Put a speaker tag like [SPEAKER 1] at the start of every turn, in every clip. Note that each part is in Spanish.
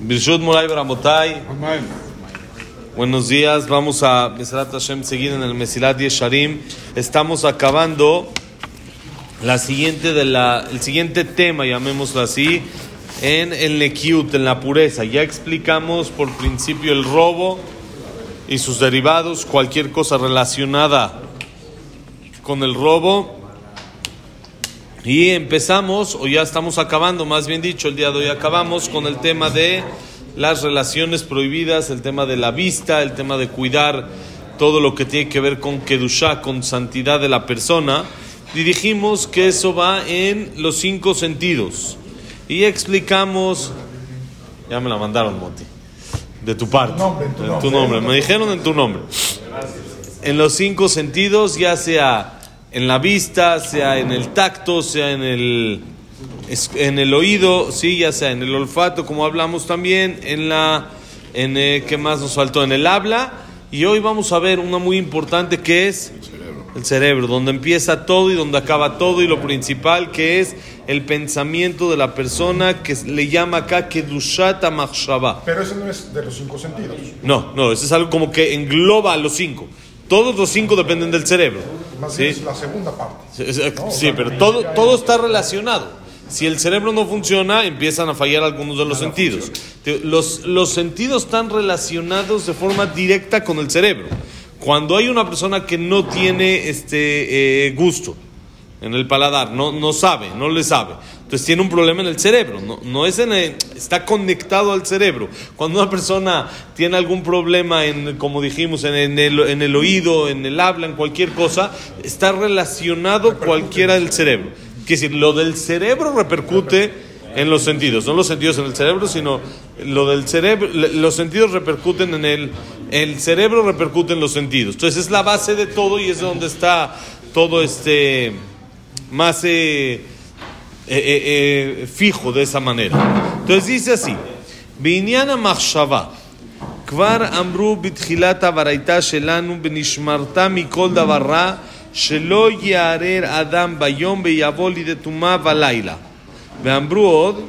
[SPEAKER 1] Birshut. Buenos días, vamos a Mesrat Hashem seguir en el Mesilat Yesharim. Estamos acabando la siguiente de la, el siguiente tema, llamémoslo así, en el Nekiut, en la pureza. Ya explicamos por principio el robo y sus derivados, cualquier cosa relacionada con el robo. Y empezamos, o ya estamos acabando, más bien dicho, el día de hoy acabamos con el tema de las relaciones prohibidas, el tema de la vista, el tema de cuidar todo lo que tiene que ver con Kedushá, con santidad de la persona. Y dijimos que eso va en los cinco sentidos. Y explicamos, ya me la mandaron, Monty, de tu parte, en tu nombre, me dijeron en tu nombre. En los cinco sentidos, ya sea en la vista, sea en el tacto, sea en el, en el oído, sí, ya sea en el olfato, como hablamos también, en la, en eh, ¿qué más nos faltó? En el habla. Y hoy vamos a ver una muy importante que es el cerebro, donde empieza todo y donde acaba todo y lo principal que es el pensamiento de la persona que le llama acá Kedushata Machshava.
[SPEAKER 2] Pero eso no es de los cinco sentidos.
[SPEAKER 1] No, no, eso es algo como que engloba a los cinco. Todos los cinco dependen del cerebro.
[SPEAKER 2] Más
[SPEAKER 1] ¿sí?
[SPEAKER 2] bien es la segunda parte.
[SPEAKER 1] Sí,
[SPEAKER 2] No,
[SPEAKER 1] pero todo, todo
[SPEAKER 2] es-
[SPEAKER 1] está relacionado. Si el cerebro no funciona, empiezan a fallar algunos de los sentidos. Los, los sentidos están relacionados de forma directa con el cerebro. Cuando hay una persona que no tiene este eh, gusto en el paladar, no, no sabe, no le sabe, entonces tiene un problema en el cerebro, no, no es en el- está conectado al cerebro. Cuando una persona tiene algún problema en, como dijimos, en, en el, en el oído, en el habla, en cualquier cosa, está relacionado cualquiera del cerebro. Quiere decir, lo del cerebro repercute en los sentidos, no los sentidos en el cerebro, sino lo del cerebro, los sentidos repercuten en el, el cerebro repercute en los sentidos. Entonces es la base de todo y es donde está todo este más eh, eh, eh, eh, fijo de esa manera. Entonces dice así, בעניין המחשבה, כבר אמרו בתחילת הברייתא שלנו ונשמרת מכל דבר רע, שלא יערער אדם ביום ויבוא לידי טומאה בלילה. ואמרו עוד,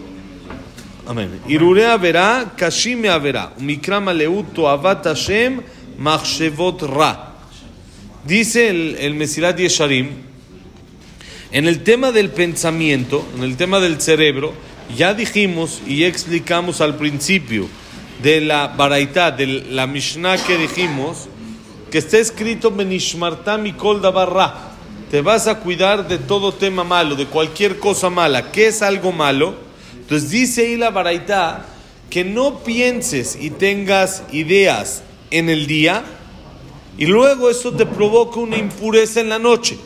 [SPEAKER 1] אמן, הרהורי עבירה קשים מעבירה, ומקרא מלאות תועבת השם מחשבות רע. Dice el, el Mesilat Yesharim, en el tema del pensamiento, en el tema del cerebro, ya dijimos y explicamos al principio de la Baraitá, de la Mishnah que dijimos, que está escrito Benishmarta Mikol Dabarra. Te vas a cuidar de todo tema malo, de cualquier cosa mala. ¿Qué es algo malo? Entonces dice ahí la Baraitá que no pienses y tengas ideas en el día y luego eso te provoca una impureza en la noche.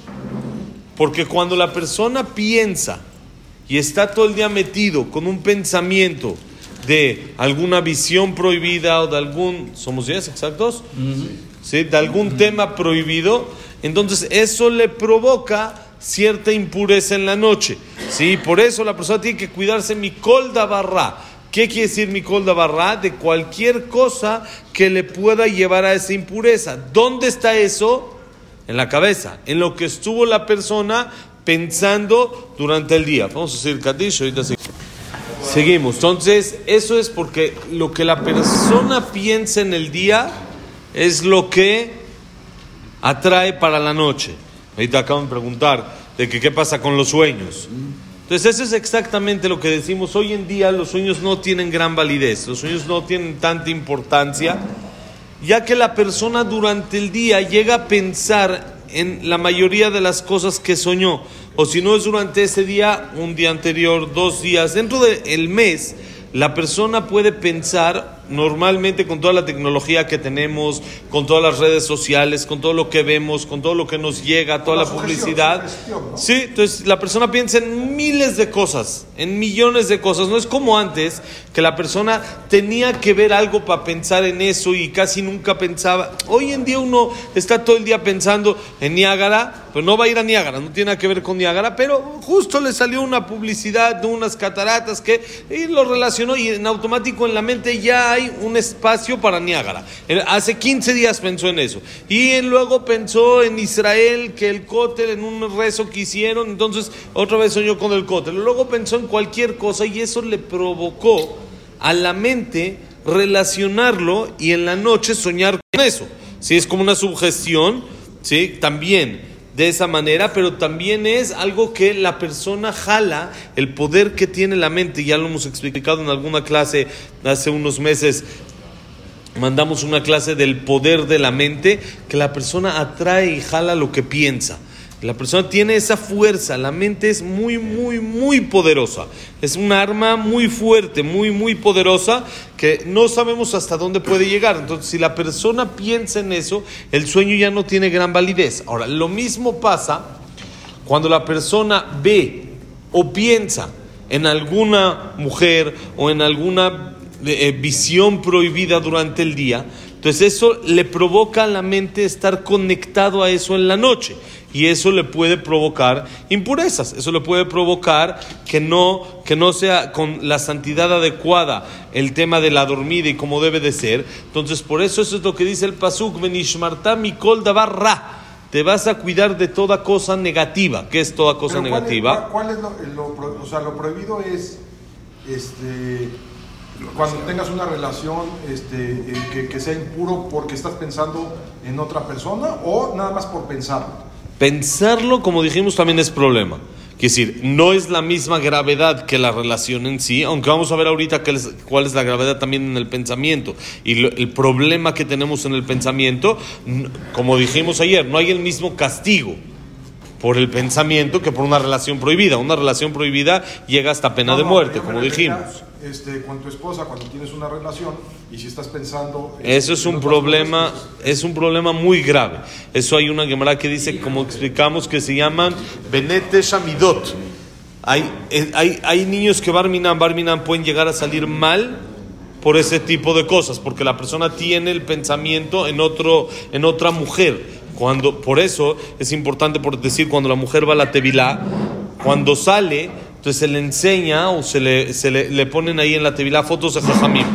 [SPEAKER 1] Porque cuando la persona piensa y está todo el día metido con un pensamiento de alguna visión prohibida o de algún, ¿somos 10 exactos? ¿Sí? De algún tema prohibido, entonces eso le provoca cierta impureza en la noche. ¿Sí? Por eso la persona tiene que cuidarse Mikol barra. ¿Qué quiere decir Mikol barra? De cualquier cosa que le pueda llevar a esa impureza. ¿Dónde está eso? En la cabeza, en lo que estuvo la persona pensando durante el día. Vamos a decir Kadish, ahorita sí. Seguimos. Entonces, eso es porque lo que la persona piensa en el día es lo que atrae para la noche. Ahorita acaban de preguntar de que qué pasa con los sueños. Entonces, eso es exactamente lo que decimos. Hoy en día los sueños no tienen gran validez, los sueños no tienen tanta importancia ya que la persona durante el día llega a pensar en la mayoría de las cosas que soñó, o si no es durante ese día, un día anterior, dos días, dentro del mes, la persona puede pensar normalmente con toda la tecnología que tenemos, con todas las redes sociales, con todo lo que vemos, con todo lo que nos llega, toda la publicidad. Sí, entonces la persona piensa en miles de cosas, en millones de cosas. No es como antes, que la persona tenía que ver algo para pensar en eso y casi nunca pensaba. Hoy en día uno está todo el día pensando en Niágara, pero no va a ir a Niágara, no tiene nada que ver con Niágara, pero justo le salió una publicidad de unas cataratas que y lo relacionó y en automático en la mente ya hay un espacio para Niágara. Hace 15 días pensó en eso. Y luego pensó en Israel, que el cótel en un rezo que hicieron, entonces otra vez soñó con el cótel. Luego pensó en cualquier cosa y eso le provocó a la mente relacionarlo y en la noche soñar con eso. ¿Sí? Es como una sugestión, ¿sí? También de esa manera, pero también es algo que la persona jala, el poder que tiene la mente, ya lo hemos explicado en alguna clase hace unos meses, mandamos una clase del poder de la mente, que la persona atrae y jala lo que piensa. La persona tiene esa fuerza, la mente es muy, muy, muy poderosa. Es un arma muy fuerte, muy, muy poderosa, que no sabemos hasta dónde puede llegar. Entonces, si la persona piensa en eso, el sueño ya no tiene gran validez. Ahora, lo mismo pasa cuando la persona ve o piensa en alguna mujer o en alguna eh, visión prohibida durante el día. Entonces, eso le provoca a la mente estar conectado a eso en la noche y eso le puede provocar impurezas, eso le puede provocar que no, que no sea con la santidad adecuada el tema de la dormida y como debe de ser. Entonces, por eso eso es lo que dice el Pasuk, Benishmarta Mikol. Te vas a cuidar de toda cosa negativa. ¿Qué es toda cosa
[SPEAKER 2] Pero ¿cuál es-
[SPEAKER 1] negativa?
[SPEAKER 2] ¿Cuál es, lo, lo o sea, lo prohibido es este cuando tengas una relación este, eh, que, que sea impuro porque estás pensando en otra persona o nada más por pensarlo.
[SPEAKER 1] Pensarlo, como dijimos, también es problema. Quiere decir, no es la misma gravedad que la relación en sí, aunque vamos a ver ahorita qué es- cuál es la gravedad también en el pensamiento. Y lo- el problema que tenemos en el pensamiento, como dijimos ayer, no hay el mismo castigo por el pensamiento que por una relación prohibida. Una relación prohibida llega hasta pena
[SPEAKER 2] No,
[SPEAKER 1] de muerte, como dijimos.
[SPEAKER 2] Este, con tu esposa cuando tienes una relación y si estás pensando en-
[SPEAKER 1] Eso es un problema,
[SPEAKER 2] cosas,
[SPEAKER 1] es un problema muy grave. Eso hay una Gemara que dice, como explicamos, que se llaman Benete Shamidot. Hay, eh, hay, hay niños que Barminan, Barminan pueden llegar a salir mal por ese tipo de cosas, porque la persona tiene el pensamiento en, otro, en otra mujer. Cuando, por eso es importante por decir, cuando la mujer va a la tevilá, cuando sale, entonces se le enseña o se le, se le, le ponen ahí en la tevilá fotos de Jajamim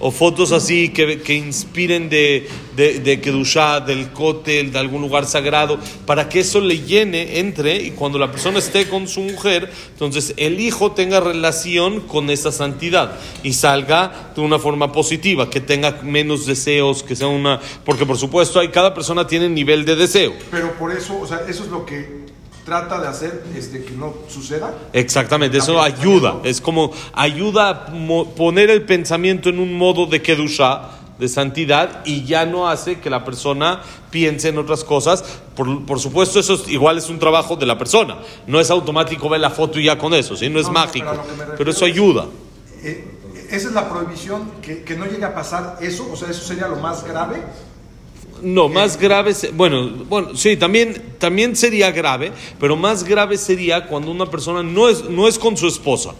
[SPEAKER 1] o fotos así que, que inspiren de, de, Kedushá, del cótel, de algún lugar sagrado, para que eso le llene, entre, y cuando la persona esté con su mujer, entonces el hijo tenga relación con esa santidad y salga de una forma positiva, que tenga menos deseos, que sea una... Porque por supuesto hay, cada persona tiene nivel de deseo.
[SPEAKER 2] Pero por eso, o sea, eso es lo que trata de hacer este, que no suceda.
[SPEAKER 1] Exactamente, eso ayuda, es como ayuda a poner el pensamiento en un modo de kedusha, de santidad, y ya no hace que la persona piense en otras cosas. Por, por supuesto, eso es- igual es un trabajo de la persona, no es automático ver la foto y ya con eso, ¿sí? no es
[SPEAKER 2] No,
[SPEAKER 1] mágico,
[SPEAKER 2] pero
[SPEAKER 1] eso
[SPEAKER 2] es-
[SPEAKER 1] ayuda.
[SPEAKER 2] Eh, esa es la prohibición, que, que no llegue a pasar eso, o sea, eso sería lo más grave.
[SPEAKER 1] No, más grave, bueno, bueno, sí, también, también sería grave, pero más grave sería cuando una persona no es, no es con su esposa.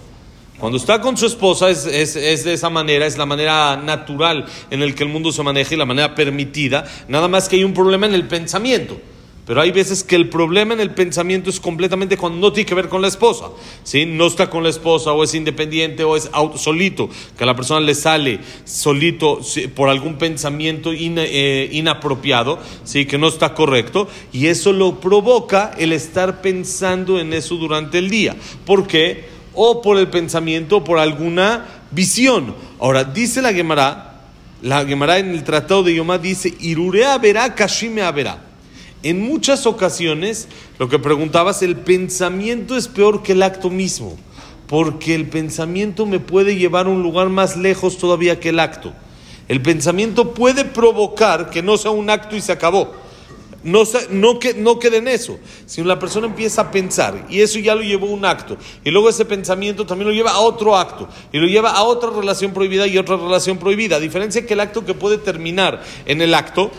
[SPEAKER 1] Cuando está con su esposa es, es, es de esa manera, es la manera natural en el que el mundo se maneja y la manera permitida, nada más que hay un problema en el pensamiento. Pero hay veces que el problema en el pensamiento es completamente cuando no tiene que ver con la esposa. ¿sí? No está con la esposa o es independiente o es auto- solito, que a la persona le sale solito por algún pensamiento eh, inapropiado, ¿sí? que no está correcto, y eso lo provoca el estar pensando en eso durante el día. ¿Por qué? O por el pensamiento o por alguna visión. Ahora, dice la Gemara, la Gemara en el Tratado de Yomá dice, Irurea verá, Kashime verá. En muchas ocasiones, lo que preguntabas, el pensamiento es peor que el acto mismo, porque el pensamiento me puede llevar a un lugar más lejos todavía que el acto. El pensamiento puede provocar que no sea un acto y se acabó. No, no, no quede en eso, sino la persona empieza a pensar y eso ya lo llevó a un acto. Y luego ese pensamiento también lo lleva a otro acto y lo lleva a otra relación prohibida y otra relación prohibida. A diferencia que el acto que puede terminar en el acto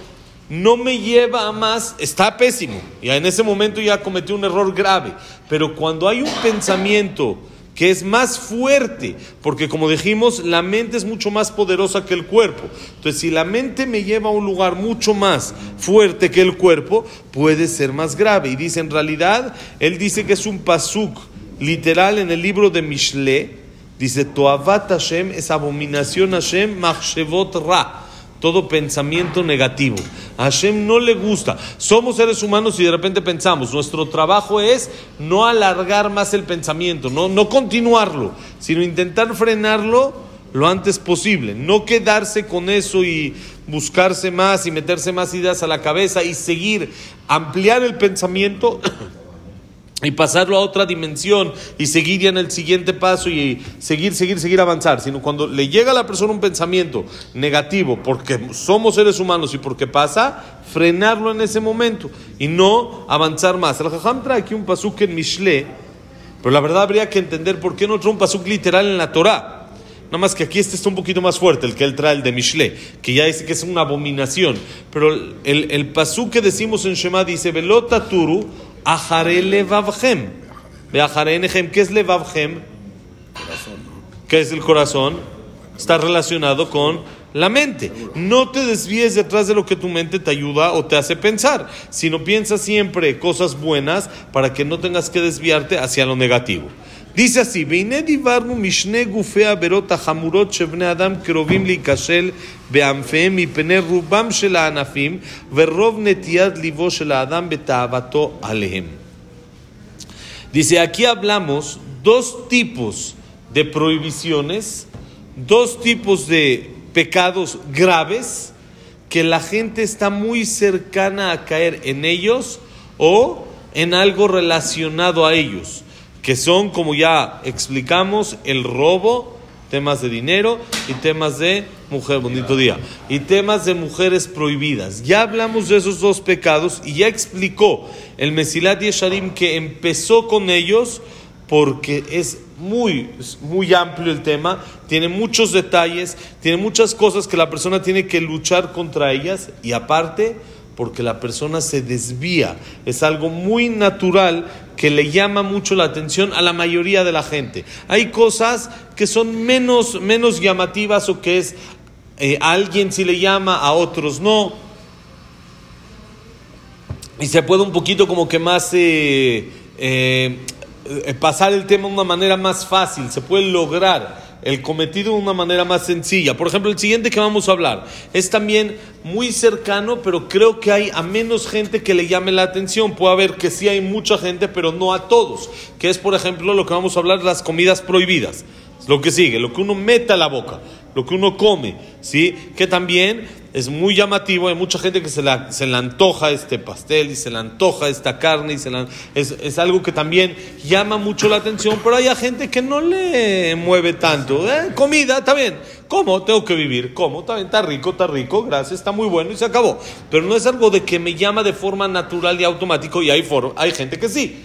[SPEAKER 1] no me lleva a más, está pésimo. Y en ese momento ya cometió un error grave. Pero cuando hay un pensamiento que es más fuerte, porque como dijimos, la mente es mucho más poderosa que el cuerpo. Entonces, si la mente me lleva a un lugar mucho más fuerte que el cuerpo, puede ser más grave. Y dice, en realidad, él dice que es un pasuk literal en el libro de Mishle, dice, Toavat Hashem es abominación Hashem, machshevot ra todo pensamiento negativo. A Hashem no le gusta. Somos seres humanos y de repente pensamos, nuestro trabajo es no alargar más el pensamiento, no, no continuarlo, sino intentar frenarlo lo antes posible. No quedarse con eso y buscarse más y meterse más ideas a la cabeza y seguir, ampliar el pensamiento y pasarlo a otra dimensión y seguir ya en el siguiente paso y seguir, seguir, seguir avanzar, sino cuando le llega a la persona un pensamiento negativo porque somos seres humanos y porque pasa, frenarlo en ese momento y no avanzar más. El Jajam trae aquí un pasuk en Mishle, pero la verdad habría que entender por qué no trae un pasuk literal en la Torah. Nada más que aquí este está un poquito más fuerte, el que él trae, el de Mishle, que ya dice que es una abominación. Pero el, el pasuk que decimos en Shema dice, Velota Turu, Ajare levavchem. Ve ¿Qué es levavchem? ¿Qué es el corazón? Está relacionado con la mente. No te desvíes detrás de lo que tu mente te ayuda o te hace pensar, sino piensa siempre cosas buenas para que no tengas que desviarte hacia lo negativo. Dice así, והנה דיברנו משני גופי העבירות החמורות שבני אדם קרובים להיכשל בענפיהם מפני רובם של הענפים ורוב נטיית ליבו של האדם בתאוותו עליהם. Dice, aquí hablamos dos tipos de prohibiciones, dos tipos de pecados graves que la gente está muy cercana a caer en ellos o en algo relacionado a ellos que son, como ya explicamos, el robo, temas de dinero y temas de mujer, bonito día, y temas de mujeres prohibidas. Ya hablamos de esos dos pecados y ya explicó el Mesilat Yesharim que empezó con ellos porque es muy, muy amplio el tema, tiene muchos detalles, tiene muchas cosas que la persona tiene que luchar contra ellas y aparte porque la persona se desvía. Es algo muy natural que le llama mucho la atención a la mayoría de la gente. Hay cosas que son menos, menos llamativas o que es eh, a alguien si le llama, a otros no. Y se puede un poquito como que más eh, eh, pasar el tema de una manera más fácil, se puede lograr el cometido de una manera más sencilla. Por ejemplo, el siguiente que vamos a hablar es también muy cercano, pero creo que hay a menos gente que le llame la atención. Puede haber que sí hay mucha gente, pero no a todos. Que es, por ejemplo, lo que vamos a hablar, las comidas prohibidas. Lo que sigue, lo que uno mete a la boca, lo que uno come, ¿sí? Que también es muy llamativo, hay mucha gente que se, la, se le antoja este pastel y se le antoja esta carne y se es, es, algo que también llama mucho la atención, pero hay gente que no le mueve tanto. ¿eh? Comida, está bien, ¿cómo? Tengo que vivir, ¿cómo? Está bien, está rico, está rico, gracias, está muy bueno y se acabó. Pero no es algo de que me llama de forma natural y automático y hay, hay gente que sí.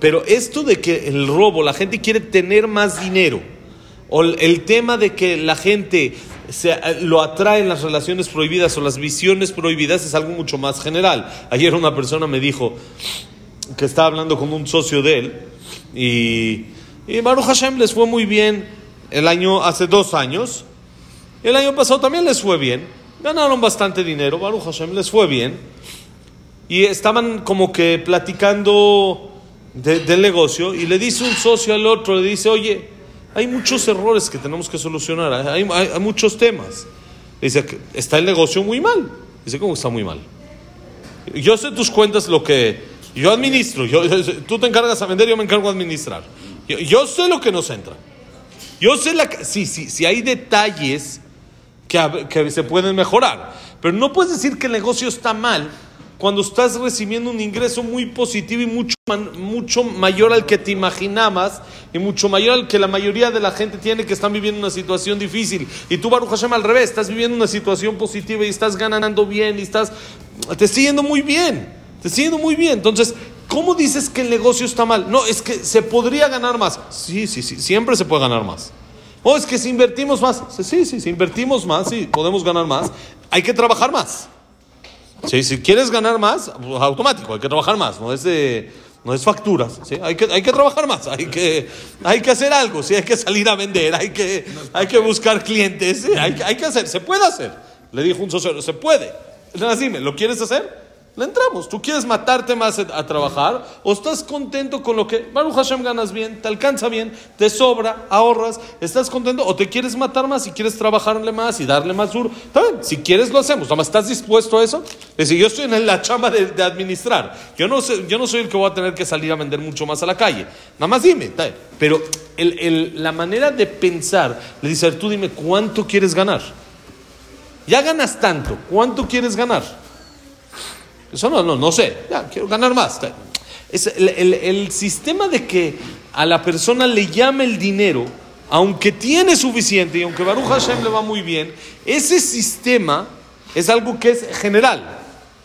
[SPEAKER 1] Pero esto de que el robo, la gente quiere tener más dinero, o el tema de que la gente se, eh, lo atraen las relaciones prohibidas o las visiones prohibidas es algo mucho más general. Ayer una persona me dijo que estaba hablando con un socio de él y, y Baruch Hashem les fue muy bien el año, hace dos años. El año pasado también les fue bien. Ganaron bastante dinero, Baruch Hashem les fue bien. Y estaban como que platicando del negocio y le dice un socio al otro, le dice, oye, hay muchos errores que tenemos que solucionar, hay, muchos temas. Dice que está el negocio muy mal. Dice, ¿cómo está muy mal? Yo sé tus cuentas, lo que yo administro. Yo, tú te encargas a vender, yo me encargo a administrar. Yo, sé lo que nos entra. Yo sé la, sí, sí, sí hay detalles que, que se pueden mejorar. Pero no puedes decir que el negocio está mal cuando estás recibiendo un ingreso muy positivo y mucho, mucho mayor al que te imaginabas y mucho mayor al que la mayoría de la gente tiene que están viviendo una situación difícil. Y tú, Baruch Hashem, al revés, estás viviendo una situación positiva y estás ganando bien y estás, te está yendo muy bien, te está yendo muy bien. Entonces, ¿cómo dices que el negocio está mal? No, es que se podría ganar más. Sí, sí, sí, siempre se puede ganar más. O es que si invertimos más, sí, sí, si invertimos más, sí, podemos ganar más, hay que trabajar más si quieres ganar más, pues, automático, hay que trabajar más, no es, no es facturas, ¿sí? hay, que, hay que trabajar más, hay que, hay que hacer algo, ¿sí? hay que salir a vender, hay que, hay que buscar clientes, hay, hay que hacer, se puede hacer. Le dijo un socio, se puede. Dime, ¿lo quieres hacer? Le entramos. ¿Tú quieres matarte más a trabajar o estás contento con lo que Baruch Hashem ganas bien, te alcanza bien, te sobra, ahorras, estás contento o te quieres matar más y quieres trabajarle más y darle más duro? Está bien, si quieres lo hacemos. Nada estás dispuesto a eso. Es decir, yo estoy en la chamba de, administrar. Yo no, sé, yo no soy el que voy a tener que salir a vender mucho más a la calle. Nada más dime. Está. Pero la manera de pensar, le dice, tú dime cuánto quieres ganar. Ya ganas tanto, ¿cuánto quieres ganar? Eso no, no, no sé, ya, quiero ganar más. Es el, sistema de que a la persona le llame el dinero, aunque tiene suficiente y aunque Baruch Hashem le va muy bien, ese sistema es algo que es general.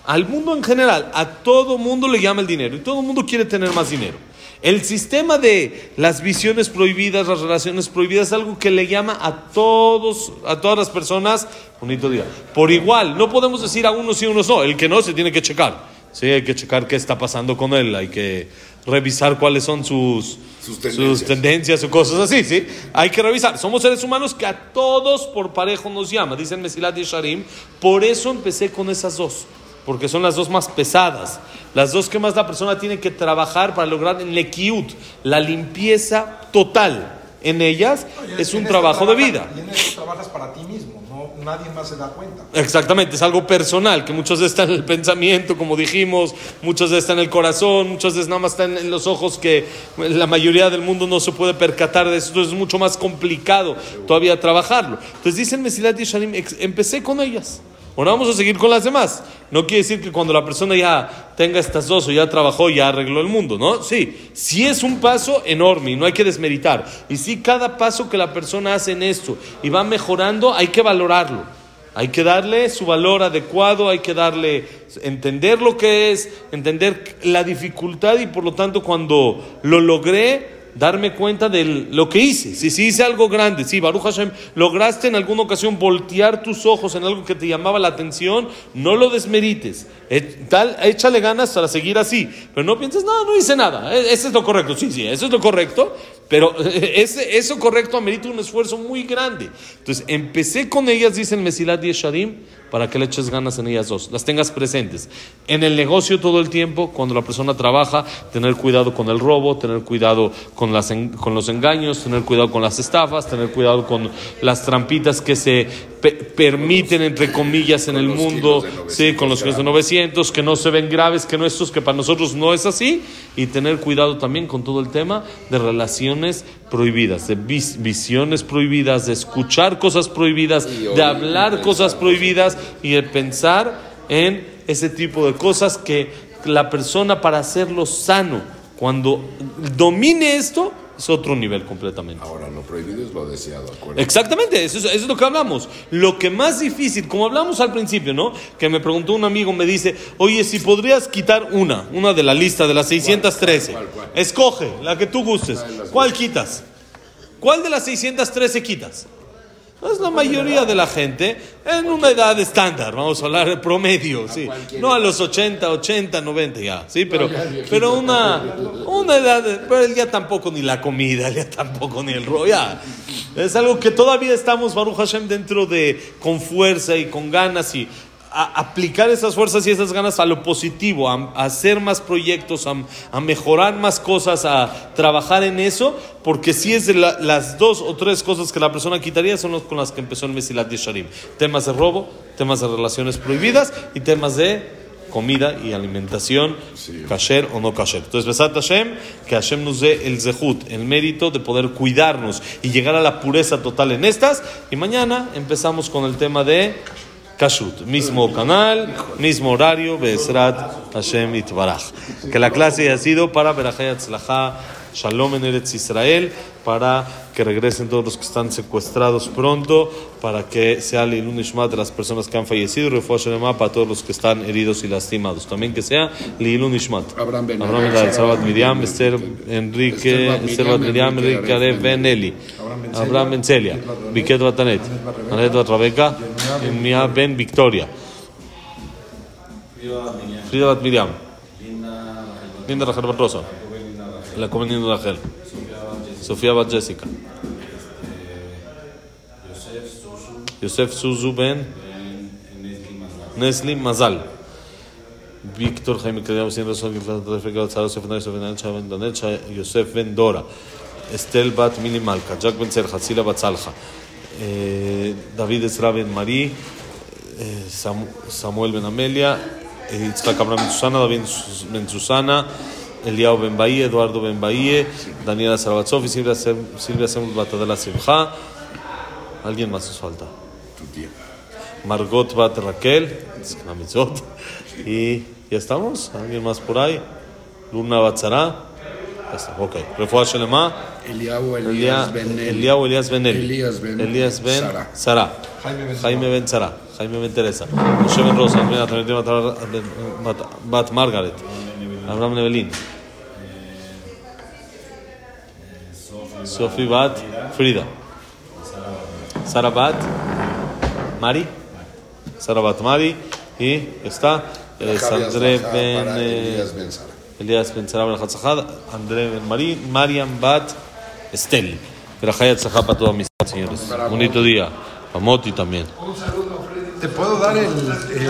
[SPEAKER 1] Al mundo en general, a todo mundo le llama el dinero y todo el mundo quiere tener más dinero. El sistema de las visiones prohibidas, las relaciones prohibidas, es algo que le llama a todos, a todas las personas, bonito día, por igual. No podemos decir a unos sí, a unos no. El que no se tiene que checar. Sí, hay que checar qué está pasando con él, hay que revisar cuáles son sus, sus tendencias. o cosas así, ¿sí? Hay que revisar. Somos seres humanos que a todos por parejo nos llama, dicen Mesilat y Sharim. Por eso empecé con esas dos porque son las dos más pesadas, las dos que más la persona tiene que trabajar para lograr en lekiut, la limpieza total. En ellas es un trabajo de vida.
[SPEAKER 2] Y en eso trabajas para ti mismo, no, nadie más se da cuenta.
[SPEAKER 1] Exactamente, es algo personal, que muchas veces está en el pensamiento, como dijimos, muchas veces está en el corazón, muchas veces nada más está en, los ojos, que la mayoría del mundo no se puede percatar de eso, entonces es mucho más complicado todavía trabajarlo. Entonces dicen Mesilat y Shalim, empecé con ellas. Ahora vamos a seguir con las demás. No quiere decir que cuando la persona ya tenga estas dos o ya trabajó, ya arregló el mundo, ¿no? Sí, sí es un paso enorme y no hay que desmeritar. Y sí, cada paso que la persona hace en esto y va mejorando, hay que valorarlo. Hay que darle su valor adecuado, hay que darle, entender lo que es, entender la dificultad y por lo tanto cuando lo logré, darme cuenta de lo que hice. Si, si hice algo grande, si Baruch Hashem, lograste en alguna ocasión voltear tus ojos en algo que te llamaba la atención, no lo desmerites. Eh, tal, échale ganas para seguir así. Pero no pienses, no, no hice nada. E, ese es lo correcto. Sí, sí, eso es lo correcto. Pero ese, eso correcto amerita un esfuerzo muy grande. Entonces, empecé con ellas, dice el Mesilat Yesharim para que le eches ganas en ellas dos, las tengas presentes. En el negocio todo el tiempo, cuando la persona trabaja, tener cuidado con el robo, tener cuidado con, las, con los engaños, tener cuidado con las estafas, tener cuidado con las trampitas que se permiten, entre comillas, en el mundo, sí, con los kilos de 900, que no se ven graves, que no estos, que para nosotros no es así, y tener cuidado también con todo el tema de relaciones prohibidas, de visiones prohibidas, de escuchar cosas prohibidas, de hablar cosas prohibidas. y de pensar en ese tipo de cosas que la persona para hacerlo sano, cuando domine esto, es otro nivel completamente.
[SPEAKER 3] Ahora, lo prohibido es lo deseado,
[SPEAKER 1] Exactamente, eso es, eso es, lo que hablamos. Lo que más difícil, como hablamos al principio, ¿no? Que me preguntó un amigo, me dice, oye, si podrías quitar una, una de la lista de las 613. Escoge, la que tú gustes. ¿Cuál quitas? ¿Cuál de las 613 quitas? Es la mayoría de la gente en una edad estándar, vamos a hablar de promedio, sí. No a los 80, 80, 90 ya, sí, pero, pero una, una edad, pero ya tampoco ni la comida, ya tampoco ni el rollo, Es algo que todavía estamos, Baruch Hashem, dentro de, con fuerza y con ganas y a aplicar esas fuerzas y esas ganas a lo positivo, a, hacer más proyectos, a, mejorar más cosas, a trabajar en eso, porque si es de las dos o tres cosas que la persona quitaría son las con las que empezó el Mesilat Yesharim. Temas de robo, temas de relaciones prohibidas y temas de comida y alimentación, kasher o no kasher. Entonces, Besat Hashem, que Hashem nos dé el zehut, el mérito de poder cuidarnos y llegar a la pureza total en estas. Y mañana empezamos con el tema de Kashut, mismo canal, mismo horario, Besrat Hashem Itbaraj. Que la clase haya sido para Berajayat Tzlaha, Shalom en Eretz Israel, para que regresen todos los que están secuestrados pronto, para que sea el Ishmat de las personas que han fallecido, refuerzo para todos los que están heridos y lastimados. También que sea Lilun Ishmat. Abraham Ben Salvat Miriam, Esther Enrique, Esther Miriam, Enrique Ben Eli, Abraham Ben Celia, Biket Batanet, Anet Bat Rebeca, Mia Ben Victoria, Frida Bat Miriam, Linda Rachel Bat Rosa, la Comunidad Rachel. Sofía Bat Jessica. Yosef Suzu Ben Nesli Mazal. Víctor Jaime Credamos, Sin Razón, Yosef Ben Dora, Estel Bat Mili Malka, Jack Ben Serja, Sila Bat Salja, eh, David Ezra Ben Marí, eh, Sam- Samuel Ben Amelia, eh, Yitzhak Abraham Ben Susana, David Ben Susana, Eliao Ben Bahía, Eduardo Ben Bahía, Daniela Sarabatzov y Silvia Silvia Batadela Simcha. ¿Alguien más nos falta?
[SPEAKER 3] Tu tía.
[SPEAKER 1] Margot Bat Raquel, y ya estamos. ¿Alguien más por ahí? Luna Batzara. Ya está, ok. Refuah Shelema.
[SPEAKER 3] Eliahu
[SPEAKER 1] Elia-
[SPEAKER 3] Elías Ben Eli.
[SPEAKER 1] Eliahu Elias Ben.
[SPEAKER 3] Elías Ben
[SPEAKER 1] Elías Ben
[SPEAKER 3] Sara.
[SPEAKER 2] Jaime Ben
[SPEAKER 1] Jaime Ben Sara. Jaime Ben Teresa. Moshe Ben Rosa. Bat- Margaret. Abraham Nevelin. Sofi Bat Frida. Sara Bat Mari. Sara Bat Mari. Y está eh, Sandré
[SPEAKER 3] Para
[SPEAKER 1] Ben eh,
[SPEAKER 3] Elías Ben Sara.
[SPEAKER 1] Ben André Ben Mari, Mariam Bat Estel. Verajay Hatzahad para toda amistad, señores. Bonito día. A Moti también.
[SPEAKER 2] ¿Te puedo dar el, el